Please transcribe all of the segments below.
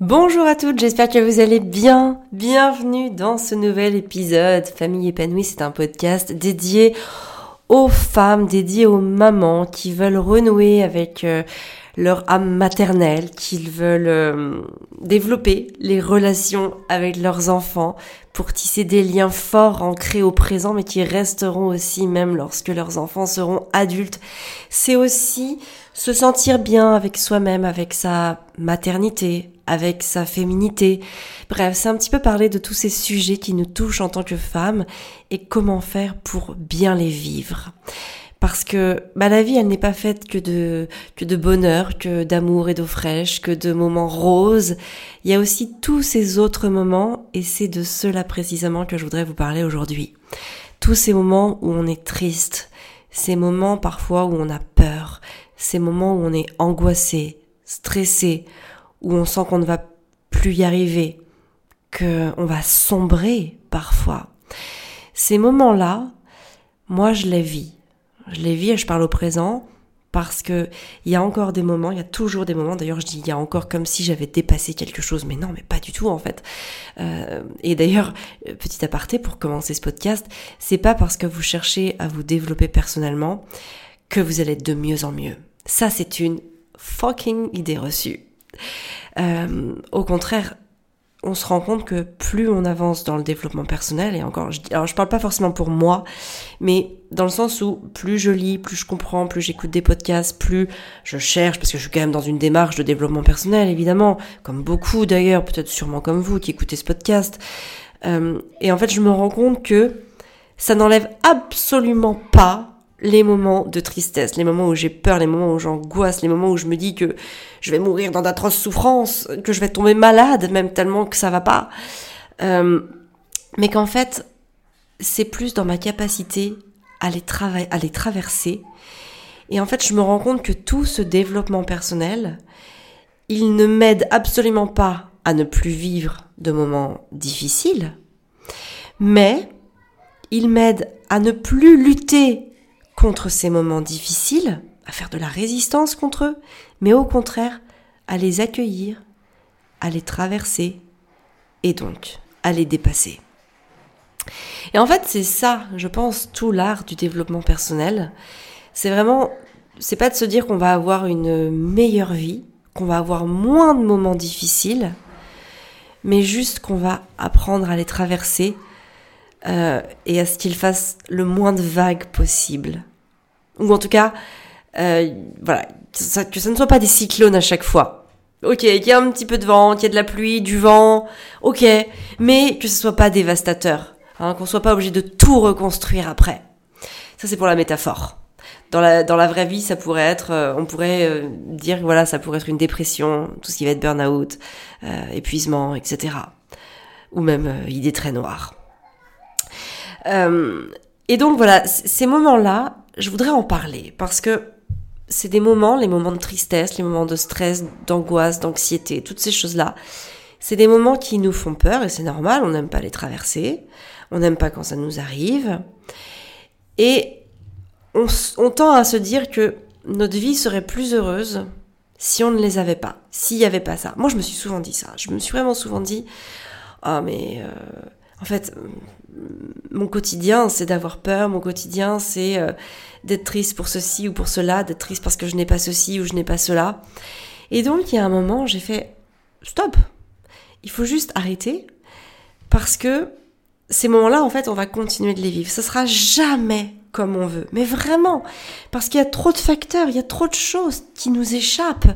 Bonjour à toutes, j'espère que vous allez bien. Bienvenue dans ce nouvel épisode. Famille épanouie, c'est un podcast dédié aux femmes, dédié aux mamans qui veulent renouer avec euh, leur âme maternelle, qui veulent euh, développer les relations avec leurs enfants pour tisser des liens forts ancrés au présent mais qui resteront aussi même lorsque leurs enfants seront adultes. C'est aussi se sentir bien avec soi-même, avec sa maternité, avec sa féminité. Bref, c'est un petit peu parler de tous ces sujets qui nous touchent en tant que femmes et comment faire pour bien les vivre. Parce que bah, la vie, elle n'est pas faite que de, que de bonheur, que d'amour et d'eau fraîche, que de moments roses. Il y a aussi tous ces autres moments et c'est de cela précisément que je voudrais vous parler aujourd'hui. Tous ces moments où on est triste, ces moments parfois où on a peur, ces moments où on est angoissé, stressé, où on sent qu'on ne va plus y arriver, que on va sombrer parfois. Ces moments-là, moi je les vis. Je les vis et je parle au présent parce que il y a encore des moments, il y a toujours des moments. D'ailleurs, je dis il y a encore comme si j'avais dépassé quelque chose, mais non, mais pas du tout en fait. Euh, et d'ailleurs, petit aparté pour commencer ce podcast, c'est pas parce que vous cherchez à vous développer personnellement que vous allez être de mieux en mieux. Ça, c'est une fucking idée reçue. Euh, au contraire, on se rend compte que plus on avance dans le développement personnel, et encore, je, alors je parle pas forcément pour moi, mais dans le sens où plus je lis, plus je comprends, plus j'écoute des podcasts, plus je cherche, parce que je suis quand même dans une démarche de développement personnel, évidemment, comme beaucoup d'ailleurs, peut-être sûrement comme vous qui écoutez ce podcast. Euh, et en fait, je me rends compte que ça n'enlève absolument pas les moments de tristesse, les moments où j'ai peur, les moments où j'angoisse, les moments où je me dis que je vais mourir dans d'atroces souffrances, que je vais tomber malade, même tellement que ça va pas. Euh, mais qu'en fait, c'est plus dans ma capacité à les, à les traverser. Et en fait, je me rends compte que tout ce développement personnel, il ne m'aide absolument pas à ne plus vivre de moments difficiles, mais il m'aide à ne plus lutter contre ces moments difficiles, à faire de la résistance contre eux, mais au contraire, à les accueillir, à les traverser et donc à les dépasser. Et en fait, c'est ça, je pense, tout l'art du développement personnel. C'est vraiment, c'est pas de se dire qu'on va avoir une meilleure vie, qu'on va avoir moins de moments difficiles, mais juste qu'on va apprendre à les traverser euh, et à ce qu'ils fassent le moins de vagues possible. Ou en tout cas, euh, voilà, que ça ne soit pas des cyclones à chaque fois. Ok, qu'il y ait un petit peu de vent, qu'il y ait de la pluie, du vent, ok, mais que ce soit pas dévastateur, hein, qu'on soit pas obligé de tout reconstruire après. Ça c'est pour la métaphore. Dans la, dans la vraie vie, ça pourrait être, euh, on pourrait euh, dire, voilà, ça pourrait être une dépression, tout ce qui va être burn-out, épuisement, etc. Ou même idée très noire. Et donc voilà, ces moments-là, je voudrais en parler parce que c'est des moments, les moments de tristesse, les moments de stress, d'angoisse, d'anxiété, toutes ces choses-là. C'est des moments qui nous font peur et c'est normal, on n'aime pas les traverser, on n'aime pas quand ça nous arrive. Et on, on, tend à se dire que notre vie serait plus heureuse si on ne les avait pas, s'il n'y avait pas ça. Moi, je me suis souvent dit ça. Je me suis vraiment souvent dit, ah mais euh, en fait, mon quotidien, c'est d'avoir peur, mon quotidien, c'est euh, d'être triste pour ceci ou pour cela, d'être triste parce que je n'ai pas ceci ou je n'ai pas cela. Et donc, il y a un moment, j'ai fait stop. Il faut juste arrêter parce que ces moments-là, en fait, on va continuer de les vivre. Ce sera jamais comme on veut. Mais vraiment, parce qu'il y a trop de facteurs, il y a trop de choses qui nous échappent.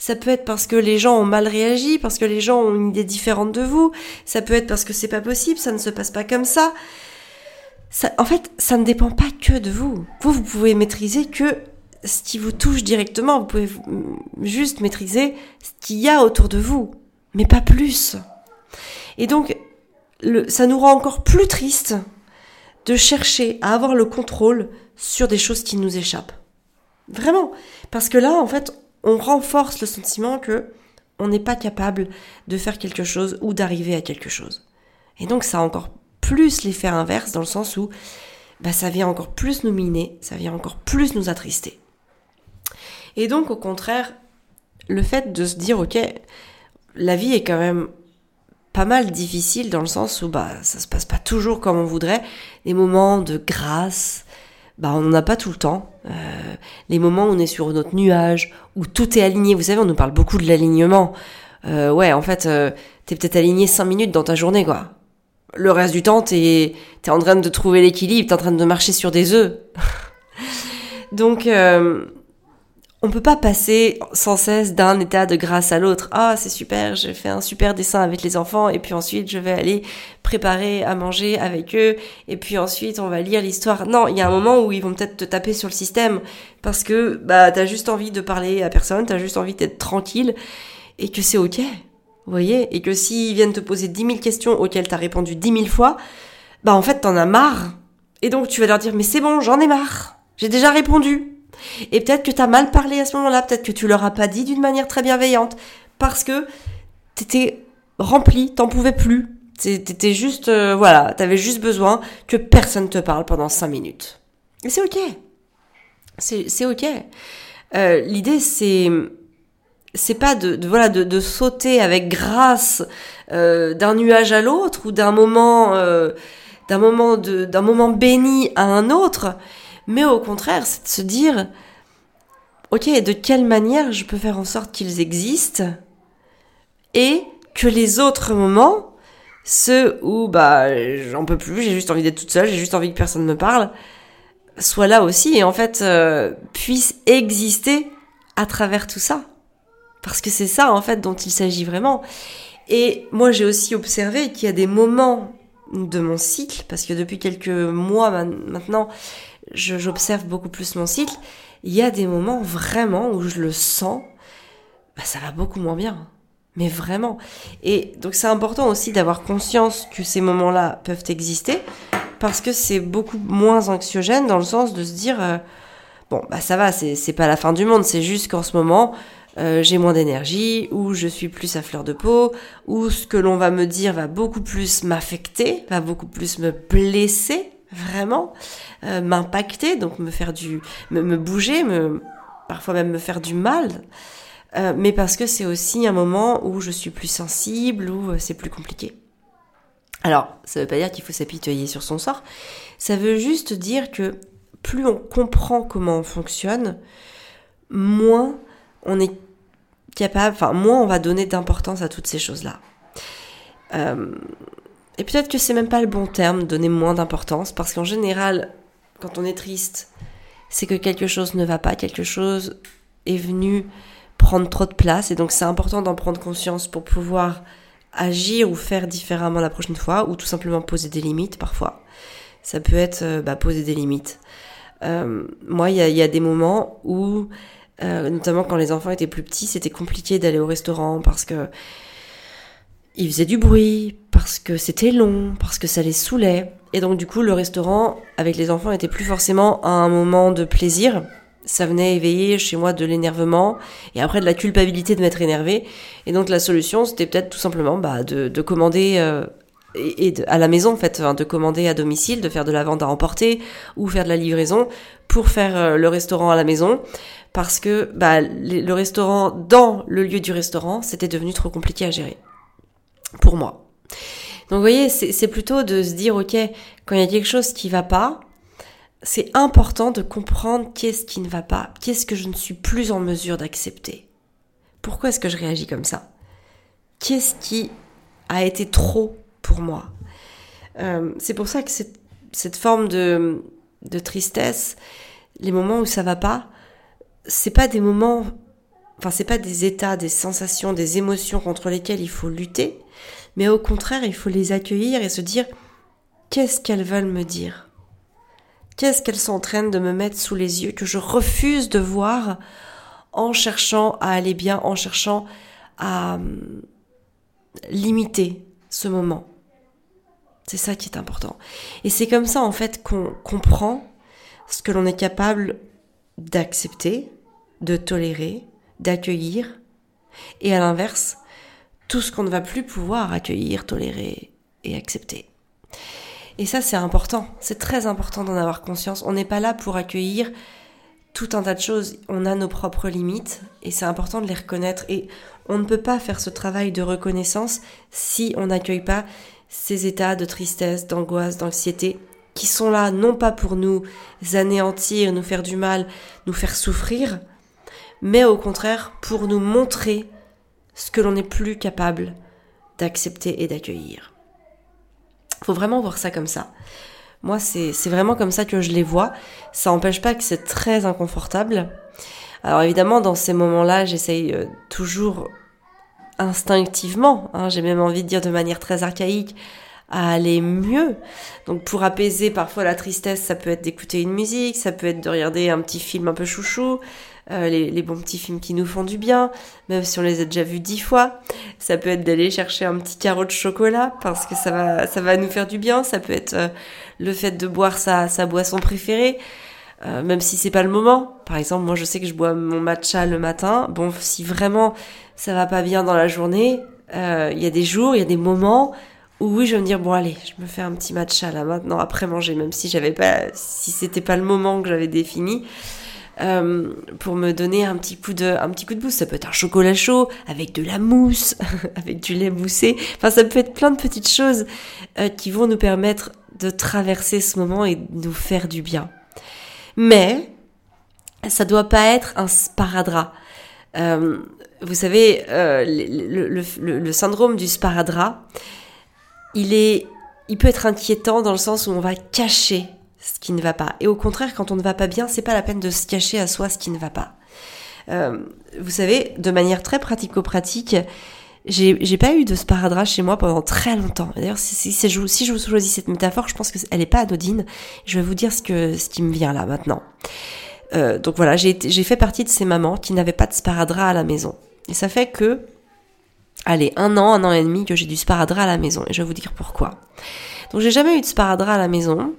Ça peut être parce que les gens ont mal réagi, parce que les gens ont une idée différente de vous. Ça peut être parce que c'est pas possible, ça ne se passe pas comme ça. En fait, ça ne dépend pas que de vous. Vous, vous pouvez maîtriser que ce qui vous touche directement. Vous pouvez juste maîtriser ce qu'il y a autour de vous, mais pas plus. Et donc, ça nous rend encore plus triste de chercher à avoir le contrôle sur des choses qui nous échappent. Vraiment. Parce que là, en fait, on renforce le sentiment que on n'est pas capable de faire quelque chose ou d'arriver à quelque chose. Et donc ça a encore plus l'effet inverse dans le sens où bah, ça vient encore plus nous miner, ça vient encore plus nous attrister. Et donc au contraire, le fait de se dire ok, la vie est quand même pas mal difficile dans le sens où bah ça se passe pas toujours comme on voudrait. Les moments de grâce, bah on n'en a pas tout le temps. Euh, les moments où on est sur notre nuage, où tout est aligné. Vous savez, on nous parle beaucoup de l'alignement. Euh, ouais, en fait, euh, t'es peut-être aligné 5 minutes dans ta journée, quoi. Le reste du temps, t'es es en train de trouver l'équilibre, t'es en train de marcher sur des œufs. Donc, euh, on peut pas passer sans cesse d'un état de grâce à l'autre. Ah, c'est super, j'ai fait un super dessin avec les enfants et puis ensuite je vais aller préparer à manger avec eux et puis ensuite on va lire l'histoire. Non, il y a un moment où ils vont peut-être te taper sur le système parce que bah t'as juste envie de parler à personne, t'as juste envie d'être tranquille et que c'est ok. Vous voyez Et que s'ils viennent te poser 10 000 questions auxquelles t'as répondu 10 000 fois, bah en fait t'en as marre. Et donc tu vas leur dire mais c'est bon, j'en ai marre. J'ai déjà répondu. Et peut-être que tu as mal parlé à ce moment-là, peut-être que tu leur as pas dit d'une manière très bienveillante, parce que t'étais rempli, t'en pouvais plus. T'étais juste, euh, voilà, t'avais juste besoin que personne te parle pendant cinq minutes. Et c'est ok. C'est ok. Euh, L'idée, c'est c'est pas de, voilà de, sauter avec grâce euh, d'un nuage à l'autre ou d'un moment d'un moment d'un moment béni à un autre mais au contraire, c'est de se dire, ok, de quelle manière je peux faire en sorte qu'ils existent et que les autres moments, ceux où bah j'en peux plus, j'ai juste envie d'être toute seule, j'ai juste envie que personne me parle, soient là aussi et en fait euh, puissent exister à travers tout ça. Parce que c'est ça en fait dont il s'agit vraiment. Et moi j'ai aussi observé qu'il y a des moments de mon cycle, parce que depuis quelques mois maintenant, j'observe beaucoup plus mon cycle, il y a des moments vraiment où je le sens, bah, ça va beaucoup moins bien. Mais vraiment. Et donc c'est important aussi d'avoir conscience que ces moments-là peuvent exister, parce que c'est beaucoup moins anxiogène dans le sens de se dire, euh, bon, bah ça va, c'est pas la fin du monde, c'est juste qu'en ce moment, euh, j'ai moins d'énergie, ou je suis plus à fleur de peau, ou ce que l'on va me dire va beaucoup plus m'affecter, va beaucoup plus me blesser, vraiment, euh, m'impacter, donc me faire du, me, bouger, me, parfois même me faire du mal. Euh, mais parce que c'est aussi un moment où je suis plus sensible, où euh, c'est plus compliqué. Alors, ça veut pas dire qu'il faut s'apitoyer sur son sort, ça veut juste dire que plus on comprend comment on fonctionne, moins on est capable, enfin moins on va donner d'importance à toutes ces choses-là. Euh, et peut-être que c'est même pas le bon terme, donner moins d'importance, parce qu'en général, quand on est triste, c'est que quelque chose ne va pas, quelque chose est venu prendre trop de place, et donc c'est important d'en prendre conscience pour pouvoir agir ou faire différemment la prochaine fois, ou tout simplement poser des limites parfois. Ça peut être euh, bah, poser des limites. Euh, moi, il y a, des moments où, euh, notamment quand les enfants étaient plus petits, c'était compliqué d'aller au restaurant parce que il faisait du bruit, parce que c'était long, parce que ça les saoulait. Et donc du coup, le restaurant avec les enfants n'était plus forcément un moment de plaisir. Ça venait éveiller chez moi de l'énervement et après de la culpabilité de m'être énervé. Et donc la solution, c'était peut-être tout simplement bah, de, de commander euh, et, à la maison en fait, de commander à domicile, de faire de la vente à emporter ou faire de la livraison pour faire euh, le restaurant à la maison parce que bah, le restaurant dans le lieu du restaurant, c'était devenu trop compliqué à gérer pour moi. Donc vous voyez, c'est plutôt de se dire, ok, quand il y a quelque chose qui va pas, c'est important de comprendre qu'est-ce qui ne va pas, qu'est-ce que je ne suis plus en mesure d'accepter. Pourquoi est-ce que je réagis comme ça? Qu'est-ce qui a été trop pour moi? Euh, C'est pour ça que cette, forme de, de tristesse, les moments où ça va pas, c'est pas des moments, enfin c'est pas des états, des sensations, des émotions contre lesquelles il faut lutter, mais au contraire, il faut les accueillir et se dire qu'est-ce qu'elles veulent me dire? Qu'est-ce qu'elles sont en train de me mettre sous les yeux que je refuse de voir en cherchant à aller bien, en cherchant à hum, limiter ce moment? C'est ça qui est important. Et c'est comme ça en fait qu'on comprend ce que l'on est capable d'accepter, de tolérer, d'accueillir, et à l'inverse, tout ce qu'on ne va plus pouvoir accueillir, tolérer et accepter. Et ça, c'est important. C'est très important d'en avoir conscience. On n'est pas là pour accueillir tout un tas de choses. On a nos propres limites et c'est important de les reconnaître. Et On ne peut pas faire ce travail de reconnaissance si on n'accueille pas ces états de tristesse, d'angoisse, d'anxiété qui sont là non pas pour nous anéantir, nous faire du mal, nous faire souffrir, mais au contraire pour nous montrer ce que l'on n'est plus capable d'accepter et d'accueillir. Faut vraiment voir ça comme ça. Moi, c'est vraiment comme ça que je les vois. Ça n'empêche pas que c'est très inconfortable. Alors évidemment, dans ces moments-là, j'essaye euh, toujours instinctivement, hein, j'ai même envie de dire de manière très archaïque, à aller mieux. Donc pour apaiser parfois la tristesse, ça peut être d'écouter une musique, ça peut être de regarder un petit film un peu chouchou, euh, les, bons petits films qui nous font du bien, même si on les a déjà vus dix fois. Ça peut être d'aller chercher un petit carreau de chocolat parce que ça va, ça va nous faire du bien. Ça peut être euh, le fait de boire sa, sa boisson préférée. Euh, même si c'est pas le moment. Par exemple, moi je sais que je bois mon matcha le matin. Bon, si vraiment ça va pas bien dans la journée, il y a des jours, il y a des moments où oui, je vais me dire bon allez, je me fais un petit matcha là maintenant après manger, même si j'avais pas, si c'était pas le moment que j'avais défini. Euh, pour me donner un petit coup de un petit coup de boost. Ça peut être un chocolat chaud avec de la mousse, avec du lait moussé. Enfin, ça peut être plein de petites choses euh, qui vont nous permettre de traverser ce moment et de nous faire du bien. Mais ça doit pas être un sparadrap. Euh, vous savez, le, le, syndrome du sparadrap, il est, il peut être inquiétant dans le sens où on va cacher ce qui ne va pas. Et au contraire, quand on ne va pas bien, c'est pas la peine de se cacher à soi ce qui ne va pas. Euh, vous savez, de manière très pratico-pratique, j'ai pas eu de sparadrap chez moi pendant très longtemps. D'ailleurs, si, je, si je vous choisis cette métaphore, je pense qu'elle n'est pas anodine. Je vais vous dire ce, que, qui me vient là maintenant. Euh, donc voilà, j'ai fait partie de ces mamans qui n'avaient pas de sparadrap à la maison. Et ça fait que, allez, un an, un an et demi que j'ai du sparadrap à la maison. Et je vais vous dire pourquoi. Donc j'ai jamais eu de sparadrap à la maison.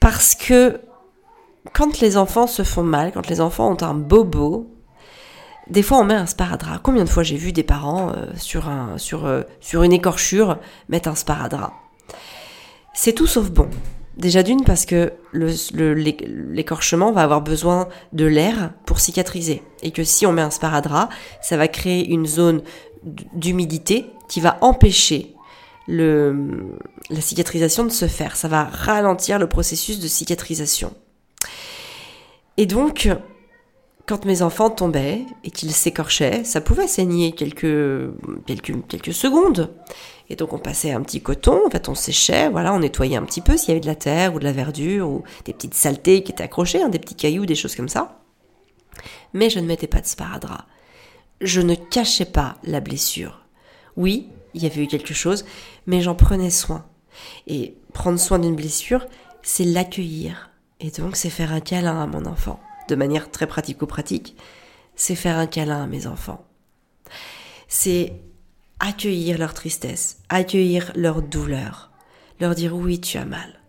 Parce que quand les enfants se font mal, quand les enfants ont un bobo, des fois on met un sparadrap. Combien de fois j'ai vu des parents euh, euh, sur une écorchure mettre un sparadrap? C'est tout sauf bon. Déjà d'une parce que l'écorchement va avoir besoin de l'air pour cicatriser. Et que si on met un sparadrap, ça va créer une zone d'humidité qui va empêcher le, la cicatrisation de se faire. Ça va ralentir le processus de cicatrisation. Et donc, quand mes enfants tombaient et qu'ils s'écorchaient, ça pouvait saigner quelques, quelques, quelques secondes. Et donc on passait un petit coton, en fait on séchait, voilà, on nettoyait un petit peu s'il y avait de la terre ou de la verdure ou des petites saletés qui étaient accrochées, hein, des petits cailloux, des choses comme ça. Mais je ne mettais pas de sparadrap. Je ne cachais pas la blessure. Oui, il y avait eu quelque chose, mais j'en prenais soin. Et prendre soin d'une blessure, c'est l'accueillir. Et donc, c'est faire un câlin à mon enfant. De manière très pratico-pratique, c'est faire un câlin à mes enfants. C'est accueillir leur tristesse, accueillir leur douleur, leur dire oui, tu as mal.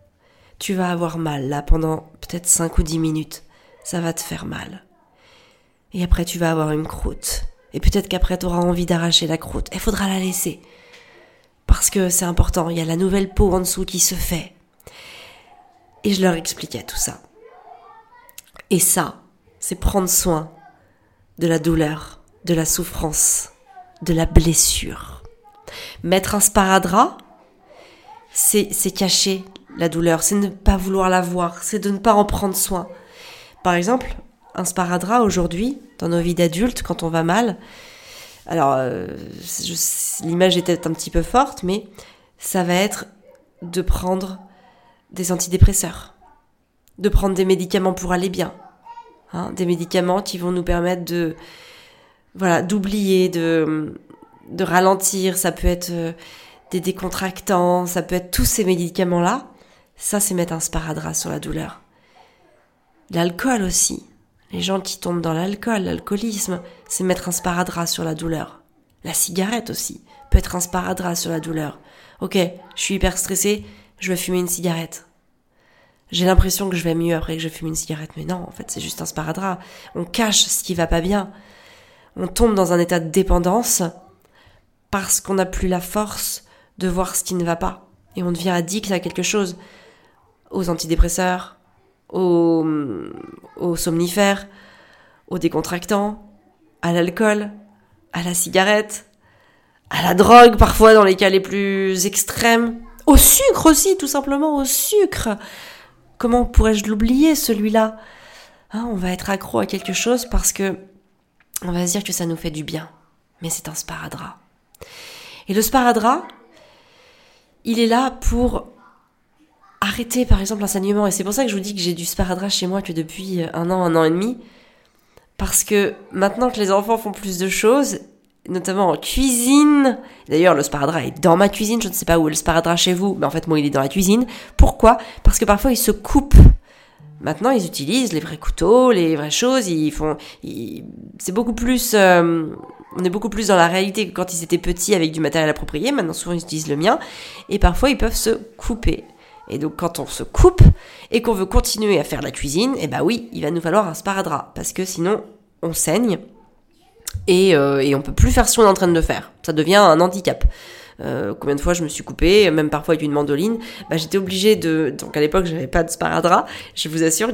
Tu vas avoir mal là pendant peut-être 5 ou 10 minutes. Ça va te faire mal. Et après, tu vas avoir une croûte. Et peut-être qu'après, tu auras envie d'arracher la croûte. Il faudra la laisser parce que c'est important, il y a la nouvelle peau en dessous qui se fait. Et je leur expliquais tout ça. Et ça, c'est prendre soin de la douleur, de la souffrance, de la blessure. Mettre un sparadrap, c'est cacher la douleur, c'est ne pas vouloir la voir, c'est de ne pas en prendre soin. Par exemple, un sparadrap aujourd'hui, dans nos vies d'adultes, quand on va mal, alors, euh, l'image est peut-être un petit peu forte, mais ça va être de prendre des antidépresseurs, de prendre des médicaments pour aller bien, hein, des médicaments qui vont nous permettre de, voilà, d'oublier, de, de ralentir. Ça peut être euh, des décontractants, ça peut être tous ces médicaments-là. Ça, c'est mettre un sparadrap sur la douleur. L'alcool aussi. Les gens qui tombent dans l'alcool, l'alcoolisme, c'est mettre un sparadrap sur la douleur. La cigarette aussi peut être un sparadrap sur la douleur. Ok, je suis hyper stressée, je vais fumer une cigarette. J'ai l'impression que je vais mieux après que je fume une cigarette, mais non, en fait, c'est juste un sparadrap. On cache ce qui va pas bien. On tombe dans un état de dépendance parce qu'on n'a plus la force de voir ce qui ne va pas. Et on devient addict à quelque chose. Aux antidépresseurs, aux, somnifères, aux décontractants, à l'alcool, à la cigarette, à la drogue parfois dans les cas les plus extrêmes, au sucre aussi, tout simplement au sucre. Comment pourrais-je l'oublier celui-là? Hein, On va être accro à quelque chose parce que on va se dire que ça nous fait du bien, mais c'est un sparadrap. Et le sparadrap, il est là pour arrêter par exemple l'enseignement. Et c'est pour ça que je vous dis que j'ai du sparadrap chez moi que depuis un an, un an et demi. Parce que maintenant que les enfants font plus de choses, notamment en cuisine, d'ailleurs le sparadrap est dans ma cuisine, je ne sais pas où est le sparadrap chez vous, mais en fait moi il est dans la cuisine. Pourquoi? Parce que parfois il se coupe. Maintenant, ils utilisent les vrais couteaux, les vraies choses. Ils font, c'est beaucoup plus, euh, on est beaucoup plus dans la réalité que quand ils étaient petits avec du matériel approprié. Maintenant, souvent, ils utilisent le mien. Et parfois, ils peuvent se couper. Et donc, quand on se coupe et qu'on veut continuer à faire la cuisine, eh ben oui, il va nous falloir un sparadrap. Parce que sinon, on saigne. Et, euh, et on peut plus faire ce qu'on est en train de faire. Ça devient un handicap. Euh, combien de fois je me suis coupée, même parfois avec une mandoline, bah, j'étais obligée de... Donc à l'époque, j'avais pas de sparadrap. Je vous assure,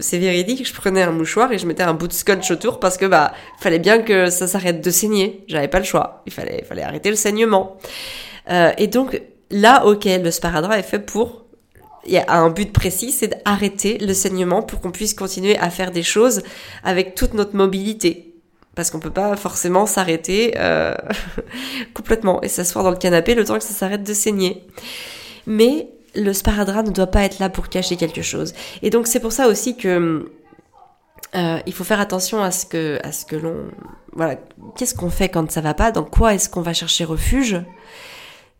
c'est véridique, je prenais un mouchoir et je mettais un bout de scotch autour parce que bah fallait bien que ça s'arrête de saigner. J'avais pas le choix. Il fallait, fallait arrêter le saignement. Euh, et donc là, ok, le sparadrap est fait pour a un but précis, c'est d'arrêter le saignement pour qu'on puisse continuer à faire des choses avec toute notre mobilité parce qu'on peut pas forcément s'arrêter euh, complètement et s'asseoir dans le canapé le temps que ça s'arrête de saigner. Mais le sparadrap ne doit pas être là pour cacher quelque chose. Et donc c'est pour ça aussi que euh, il faut faire attention à ce que à ce que l'on voilà qu'est-ce qu'on fait quand ça va pas, dans quoi est-ce qu'on va chercher refuge,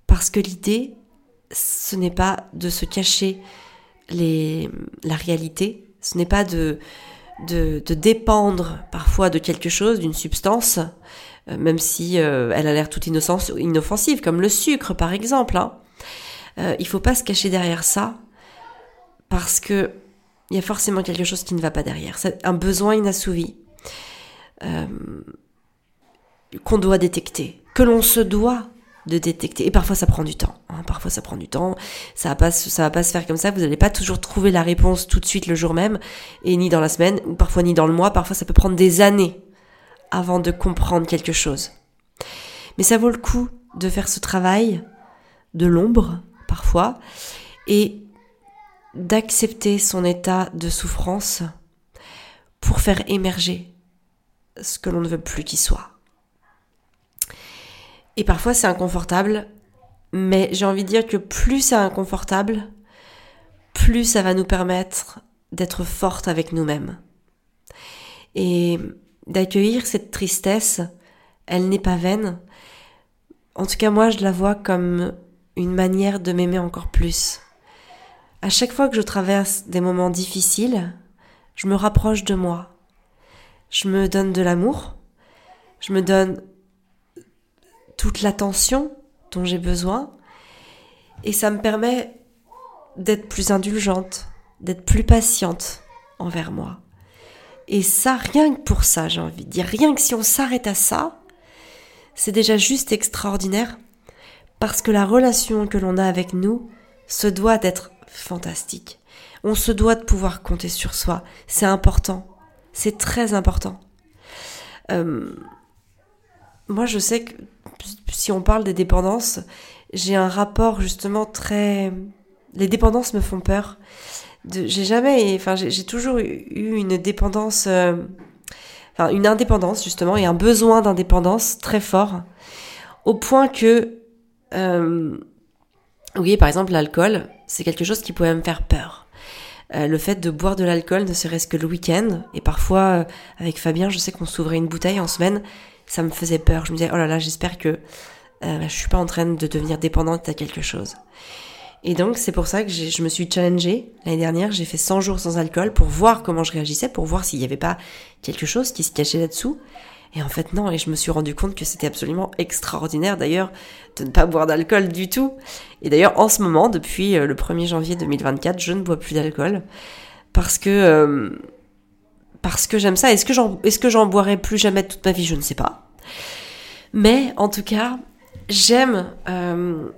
parce que l'idée ce n'est pas de se cacher les la réalité, ce n'est pas de de, dépendre parfois de quelque chose, d'une substance, euh, même si euh, elle a l'air toute innocence, inoffensive, comme le sucre par exemple. Hein. Euh, il faut pas se cacher derrière ça, parce que il y a forcément quelque chose qui ne va pas derrière. C'est un besoin inassouvi qu'on doit détecter, que l'on se doit de détecter. Et parfois ça prend du temps. Hein. Parfois ça prend du temps. Ça va pas, ça va pas se faire comme ça. Vous n'allez pas toujours trouver la réponse tout de suite le jour même, et ni dans la semaine, ou parfois ni dans le mois. Parfois ça peut prendre des années avant de comprendre quelque chose. Mais ça vaut le coup de faire ce travail de l'ombre parfois et d'accepter son état de souffrance pour faire émerger ce que l'on ne veut plus qu'il soit. Et parfois c'est inconfortable, mais j'ai envie de dire que plus c'est inconfortable, plus ça va nous permettre d'être forte avec nous-mêmes. Et d'accueillir cette tristesse, elle n'est pas vaine. En tout cas, moi, je la vois comme une manière de m'aimer encore plus. À chaque fois que je traverse des moments difficiles, je me rapproche de moi. Je me donne de l'amour. Je me donne toute l'attention dont j'ai besoin. Et ça me permet d'être plus indulgente, d'être plus patiente envers moi. Et ça, rien que pour ça, j'ai envie de dire, rien que si on s'arrête à ça, c'est déjà juste extraordinaire, parce que la relation que l'on a avec nous se doit d'être fantastique. On se doit de pouvoir compter sur soi. C'est important. C'est très important. Euh, moi, je sais que si on parle des dépendances, j'ai un rapport justement très... Les dépendances me font peur. J'ai jamais... Enfin, j'ai toujours eu une dépendance... Euh, enfin, une indépendance justement et un besoin d'indépendance très fort. Au point que... Euh, oui, par exemple, l'alcool, c'est quelque chose qui pouvait me faire peur. Euh, le fait de boire de l'alcool, ne serait-ce que le week-end, et parfois avec Fabien, je sais qu'on s'ouvrait une bouteille en semaine, ça me faisait peur. Je me disais, oh là là, j'espère que euh, je suis pas en train de devenir dépendante à quelque chose. Et donc, c'est pour ça que je me suis challengée. L'année dernière, j'ai fait 100 jours sans alcool pour voir comment je réagissais, pour voir s'il n'y avait pas quelque chose qui se cachait là-dessous. Et en fait, non. Et je me suis rendu compte que c'était absolument extraordinaire, d'ailleurs, de ne pas boire d'alcool du tout. Et d'ailleurs, en ce moment, depuis euh, le 1er janvier 2024, je ne bois plus d'alcool. Parce que, euh, parce que j'aime ça. Est-ce que j'en, est-ce que j'en boirai plus jamais toute ma vie? Je ne sais pas. Mais en tout cas, j'aime, euh,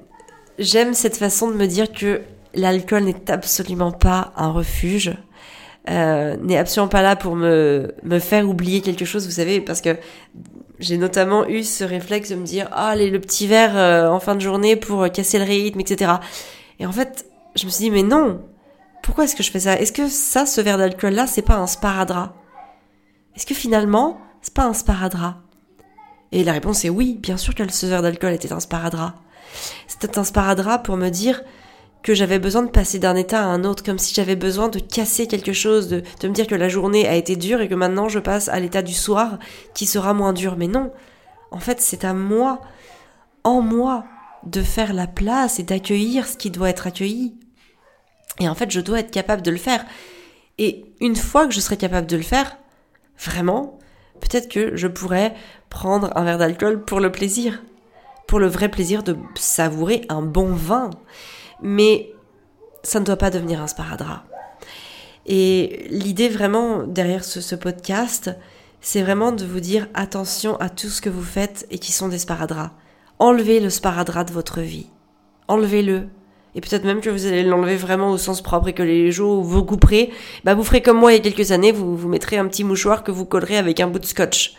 j'aime cette façon de me dire que l'alcool n'est absolument pas un refuge. Euh, n'est absolument pas là pour me, me faire oublier quelque chose, vous savez, parce que j'ai notamment eu ce réflexe de me dire ah allez le petit verre euh, en fin de journée pour casser le rythme etc. Et en fait je me suis dit mais non pourquoi est-ce que je fais ça? Est-ce que ça ce verre d'alcool là c'est pas un sparadrap? Est-ce que finalement c'est pas un sparadrap? Et la réponse est oui bien sûr que ce verre d'alcool était un sparadrap. C'était un sparadrap pour me dire que j'avais besoin de passer d'un état à un autre, comme si j'avais besoin de casser quelque chose, de, de me dire que la journée a été dure et que maintenant je passe à l'état du soir qui sera moins dur. Mais non, en fait c'est à moi, en moi, de faire la place et d'accueillir ce qui doit être accueilli. Et en fait je dois être capable de le faire. Et une fois que je serai capable de le faire, vraiment, peut-être que je pourrais prendre un verre d'alcool pour le plaisir, pour le vrai plaisir de savourer un bon vin mais ça ne doit pas devenir un sparadrap. Et l'idée vraiment derrière ce, podcast, c'est vraiment de vous dire attention à tout ce que vous faites et qui sont des sparadraps. Enlevez le sparadrap de votre vie. Enlevez-le. Et peut-être même que vous allez l'enlever vraiment au sens propre et que les jours où vous couperez, bah vous ferez comme moi il y a quelques années, vous vous mettrez un petit mouchoir que vous collerez avec un bout de scotch.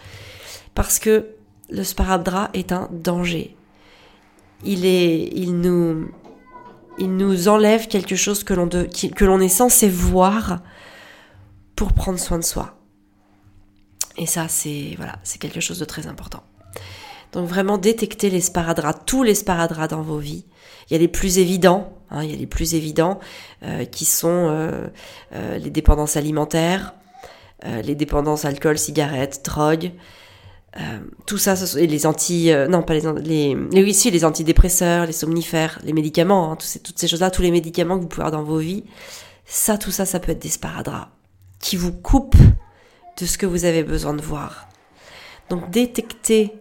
Parce que le sparadrap est un danger. Il est, il nous, il nous enlève quelque chose que l'on, est censé voir pour prendre soin de soi. Et ça, c'est voilà, quelque chose de très important. Donc vraiment détecter les sparadraps, tous les sparadraps dans vos vies. Il y a les plus évidents, hein, il y a les plus évidents euh, qui sont euh, euh, les dépendances alimentaires, les dépendances alcool, cigarettes, drogue, euh, tout ça, les anti, euh, non pas les, les, oui, si, les antidépresseurs, les somnifères, les médicaments, hein, toutes ces, choses-là, tous les médicaments que vous pouvez avoir dans vos vies, ça, tout ça, ça peut être des sparadraps qui vous coupent de ce que vous avez besoin de voir. Donc détectez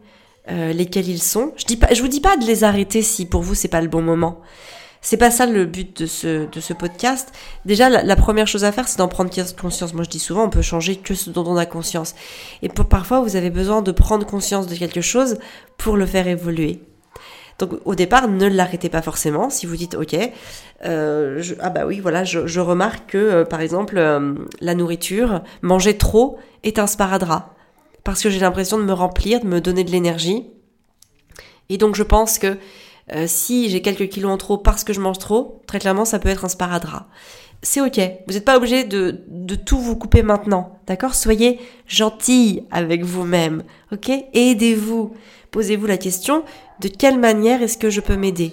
euh, lesquels ils sont. Je dis pas, je vous dis pas de les arrêter si pour vous c'est pas le bon moment. C'est pas ça le but de ce, de ce podcast. Déjà, la, première chose à faire, c'est d'en prendre conscience. Moi, je dis souvent, on peut changer que ce dont on a conscience. Et parfois, vous avez besoin de prendre conscience de quelque chose pour le faire évoluer. Donc au départ, ne l'arrêtez pas forcément. Si vous dites ok, euh, ah bah oui, voilà, je, remarque que euh, par exemple la nourriture, manger trop est un sparadrap parce que j'ai l'impression de me remplir, de me donner de l'énergie. Et donc je pense que euh, si j'ai quelques kilos en trop parce que je mange trop, très clairement, ça peut être un sparadrap. C'est ok. Vous n'êtes pas obligé de, de tout vous couper maintenant. D'accord? Soyez gentil avec vous-même. Ok? Aidez-vous. Posez-vous la question de quelle manière est-ce que je peux m'aider?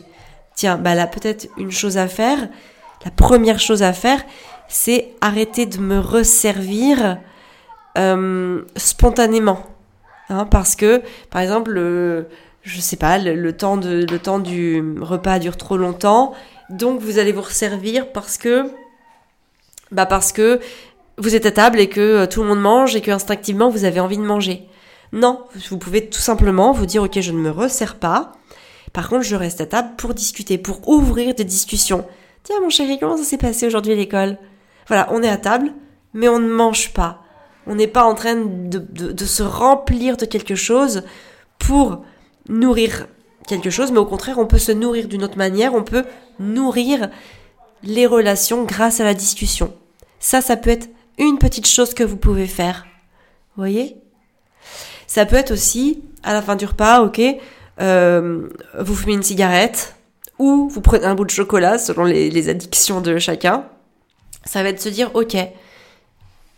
Tiens, bah là, peut-être une chose à faire. La première chose à faire, c'est arrêter de me resservir euh, spontanément. Hein, parce que, par exemple, le, je sais pas, le, temps de, le temps du repas dure trop longtemps, donc vous allez vous resservir parce que, bah parce que vous êtes à table et que euh, tout le monde mange et que instinctivement vous avez envie de manger. Non, vous pouvez tout simplement vous dire ok je ne me resserre pas. Par contre je reste à table pour discuter, pour ouvrir des discussions. Tiens mon chéri, comment ça s'est passé aujourd'hui à l'école? Voilà, on est à table, mais on ne mange pas. On n'est pas en train de, de, se remplir de quelque chose pour nourrir quelque chose, mais au contraire, on peut se nourrir d'une autre manière, on peut nourrir les relations grâce à la discussion. Ça, ça peut être une petite chose que vous pouvez faire. Vous voyez? Ça peut être aussi, à la fin du repas, ok, euh, vous fumez une cigarette, ou vous prenez un bout de chocolat, selon les, les addictions de chacun. Ça va être de se dire, ok,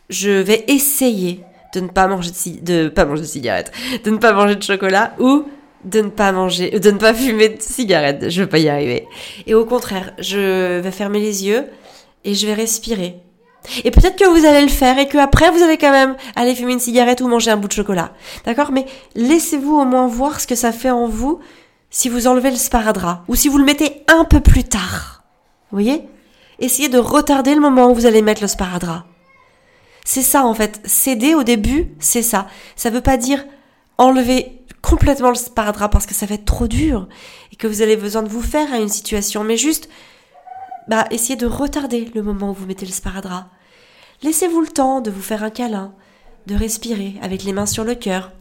je vais essayer de ne pas manger de, de pas manger de cigarette, de ne pas manger de chocolat, ou de ne pas manger, de ne pas fumer de cigarette. Je vais pas y arriver. Et au contraire, je vais fermer les yeux et je vais respirer. Et peut-être que vous allez le faire et que après vous allez quand même aller fumer une cigarette ou manger un bout de chocolat. D'accord? Mais laissez-vous au moins voir ce que ça fait en vous si vous enlevez le sparadrap ou si vous le mettez un peu plus tard. Vous voyez? Essayez de retarder le moment où vous allez mettre le sparadrap. C'est ça en fait. Céder au début, c'est ça. Ça veut pas dire enlever complètement le sparadrap parce que ça va être trop dur et que vous avez besoin de vous faire à une situation, mais juste, bah, essayez de retarder le moment où vous mettez le sparadrap. Laissez-vous le temps de vous faire un câlin, de respirer avec les mains sur le cœur,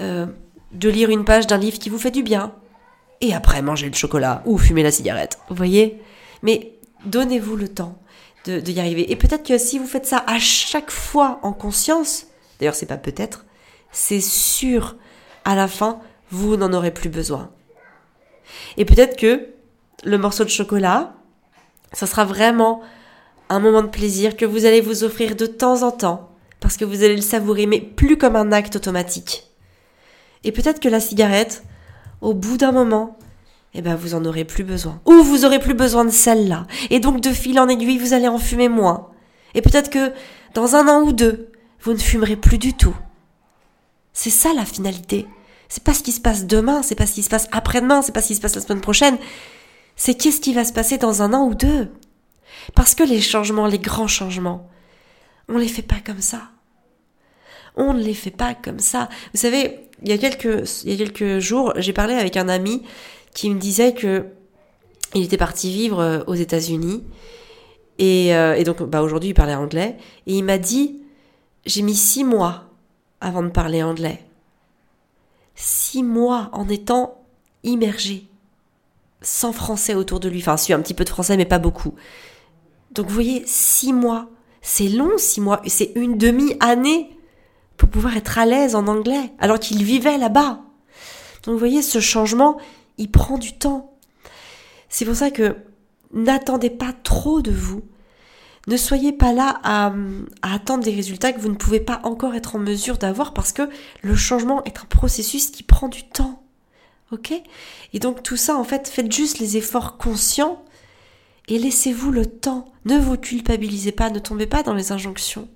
euh, de lire une page d'un livre qui vous fait du bien, et après manger le chocolat ou fumer la cigarette. Vous voyez? Mais donnez-vous le temps de, de y arriver. Et peut-être que si vous faites ça à chaque fois en conscience, d'ailleurs c'est pas peut-être, c'est sûr à la fin, vous n'en aurez plus besoin. Et peut-être que le morceau de chocolat, ça sera vraiment un moment de plaisir que vous allez vous offrir de temps en temps, parce que vous allez le savourer, mais plus comme un acte automatique. Et peut-être que la cigarette, au bout d'un moment, eh ben vous en aurez plus besoin. Ou vous aurez plus besoin de celle-là. Et donc de fil en aiguille, vous allez en fumer moins. Et peut-être que dans un an ou deux, vous ne fumerez plus du tout. C'est ça la finalité. C'est pas ce qui se passe demain, c'est pas ce qui se passe après-demain, c'est pas ce qui se passe la semaine prochaine. C'est qu'est-ce qui va se passer dans un an ou deux. Parce que les changements, les grands changements, on les fait pas comme ça. On ne les fait pas comme ça. Vous savez, il y a quelques, il y a quelques jours, j'ai parlé avec un ami qui me disait que il était parti vivre euh, aux États-Unis et, euh, et, donc bah aujourd'hui il parlait anglais et il m'a dit j'ai mis six mois avant de parler anglais six mois en étant immergé, sans français autour de lui. Enfin, suis un petit peu de français, mais pas beaucoup. Donc, vous voyez, six mois, c'est long, six mois, c'est une demi-année pour pouvoir être à l'aise en anglais, alors qu'il vivait là-bas. Donc, vous voyez, ce changement, il prend du temps. C'est pour ça que n'attendez pas trop de vous. Ne soyez pas là à, attendre des résultats que vous ne pouvez pas encore être en mesure d'avoir parce que le changement est un processus qui prend du temps. Ok? Et donc tout ça, en fait, faites juste les efforts conscients et laissez-vous le temps. Ne vous culpabilisez pas, ne tombez pas dans les injonctions.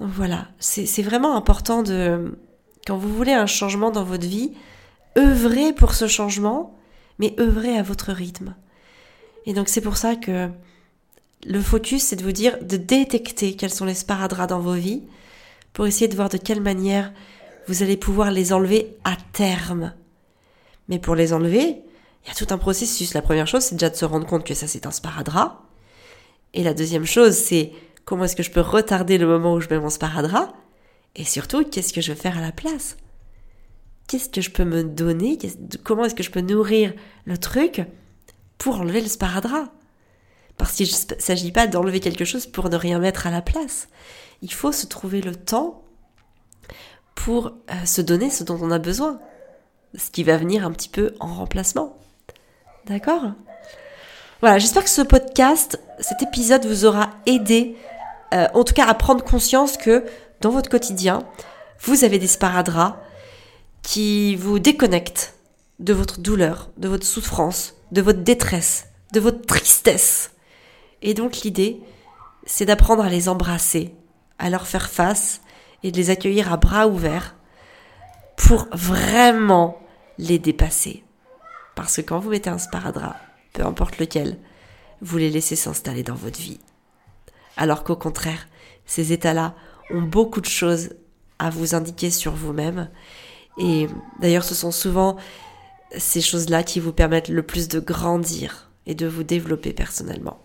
voilà, c'est vraiment important de, quand vous voulez un changement dans votre vie, œuvrez pour ce changement, mais œuvrez à votre rythme. Et donc c'est pour ça que le focus, c'est de vous dire de détecter quels sont les sparadraps dans vos vies pour essayer de voir de quelle manière vous allez pouvoir les enlever à terme. Mais pour les enlever, il y a tout un processus. La première chose, c'est déjà de se rendre compte que ça, c'est un sparadrap. Et la deuxième chose, c'est comment est-ce que je peux retarder le moment où je mets mon sparadrap? Et surtout, qu'est-ce que je veux faire à la place? Qu'est-ce que je peux me donner Comment est-ce que je peux nourrir le truc pour enlever le sparadrap? Parce qu'il ne s'agit pas d'enlever quelque chose pour ne rien mettre à la place. Il faut se trouver le temps pour euh, se donner ce dont on a besoin. Ce qui va venir un petit peu en remplacement. D'accord? Voilà, j'espère que ce podcast, cet épisode vous aura aidé, euh, en tout cas à prendre conscience que dans votre quotidien, vous avez des sparadraps qui vous déconnectent de votre douleur, de votre souffrance, de votre détresse, de votre tristesse. Et donc l'idée, c'est d'apprendre à les embrasser, à leur faire face et de les accueillir à bras ouverts pour vraiment les dépasser. Parce que quand vous mettez un sparadrap, peu importe lequel, vous les laissez s'installer dans votre vie. Alors qu'au contraire, ces états-là ont beaucoup de choses à vous indiquer sur vous-même. Et d'ailleurs, ce sont souvent ces choses-là qui vous permettent le plus de grandir et de vous développer personnellement.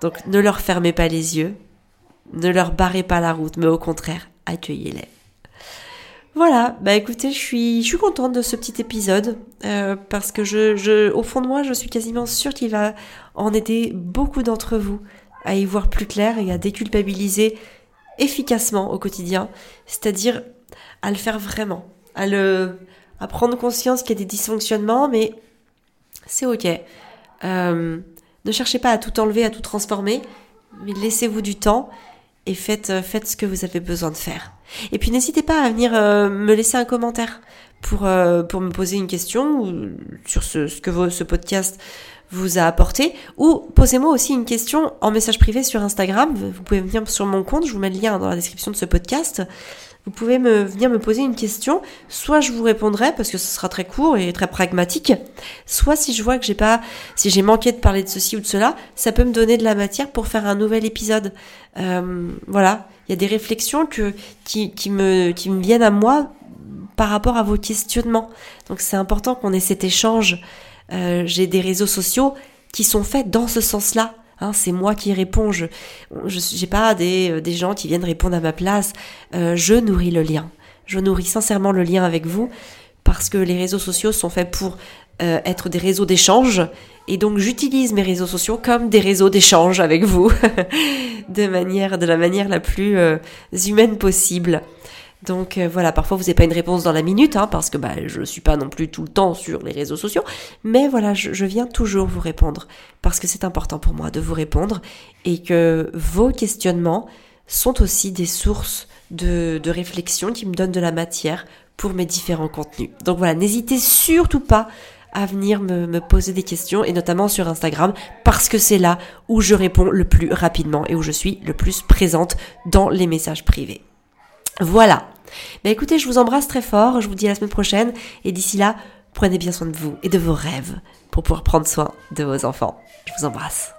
Donc ne leur fermez pas les yeux, ne leur barrez pas la route, mais au contraire, accueillez-les. Voilà, bah écoutez, je suis, je suis contente de ce petit épisode euh, parce que je, je, au fond de moi, je suis quasiment sûre qu'il va en aider beaucoup d'entre vous à y voir plus clair et à déculpabiliser efficacement au quotidien, c'est-à-dire à le faire vraiment, à le, à prendre conscience qu'il y a des dysfonctionnements, mais c'est ok. Euh, ne cherchez pas à tout enlever, à tout transformer, mais laissez-vous du temps et faites, euh, faites ce que vous avez besoin de faire. Et puis n'hésitez pas à venir euh, me laisser un commentaire pour, pour me poser une question ou sur ce que ce podcast vous a apporté ou posez-moi aussi une question en message privé sur Instagram. Vous pouvez venir sur mon compte, je vous mets le lien dans la description de ce podcast vous pouvez me venir me poser une question. Soit je vous répondrai parce que ce sera très court et très pragmatique. Soit si je vois que j'ai pas, si j'ai manqué de parler de ceci ou de cela, ça peut me donner de la matière pour faire un nouvel épisode. Euh, voilà, il y a des réflexions que qui, me qui me viennent à moi par rapport à vos questionnements. Donc c'est important qu'on ait cet échange. Euh, j'ai des réseaux sociaux qui sont faits dans ce sens-là. Hein, c'est moi qui réponds. Je n'ai pas des, euh, des, gens qui viennent répondre à ma place. Euh, je nourris le lien. Je nourris sincèrement le lien avec vous parce que les réseaux sociaux sont faits pour euh, être des réseaux d'échange. Et donc j'utilise mes réseaux sociaux comme des réseaux d'échange avec vous, de manière, de la manière la plus humaine possible. Donc euh, voilà, parfois vous n'avez pas une réponse dans la minute, hein, parce que bah, je ne suis pas non plus tout le temps sur les réseaux sociaux, mais voilà, je, viens toujours vous répondre, parce que c'est important pour moi de vous répondre, et que vos questionnements sont aussi des sources de, réflexion qui me donnent de la matière pour mes différents contenus. Donc voilà, n'hésitez surtout pas à venir me, poser des questions et notamment sur Instagram parce que c'est là où je réponds le plus rapidement et où je suis le plus présente dans les messages privés. Voilà. Ben écoutez, je vous embrasse très fort, je vous dis à la semaine prochaine et d'ici là, prenez bien soin de vous et de vos rêves pour pouvoir prendre soin de vos enfants. Je vous embrasse.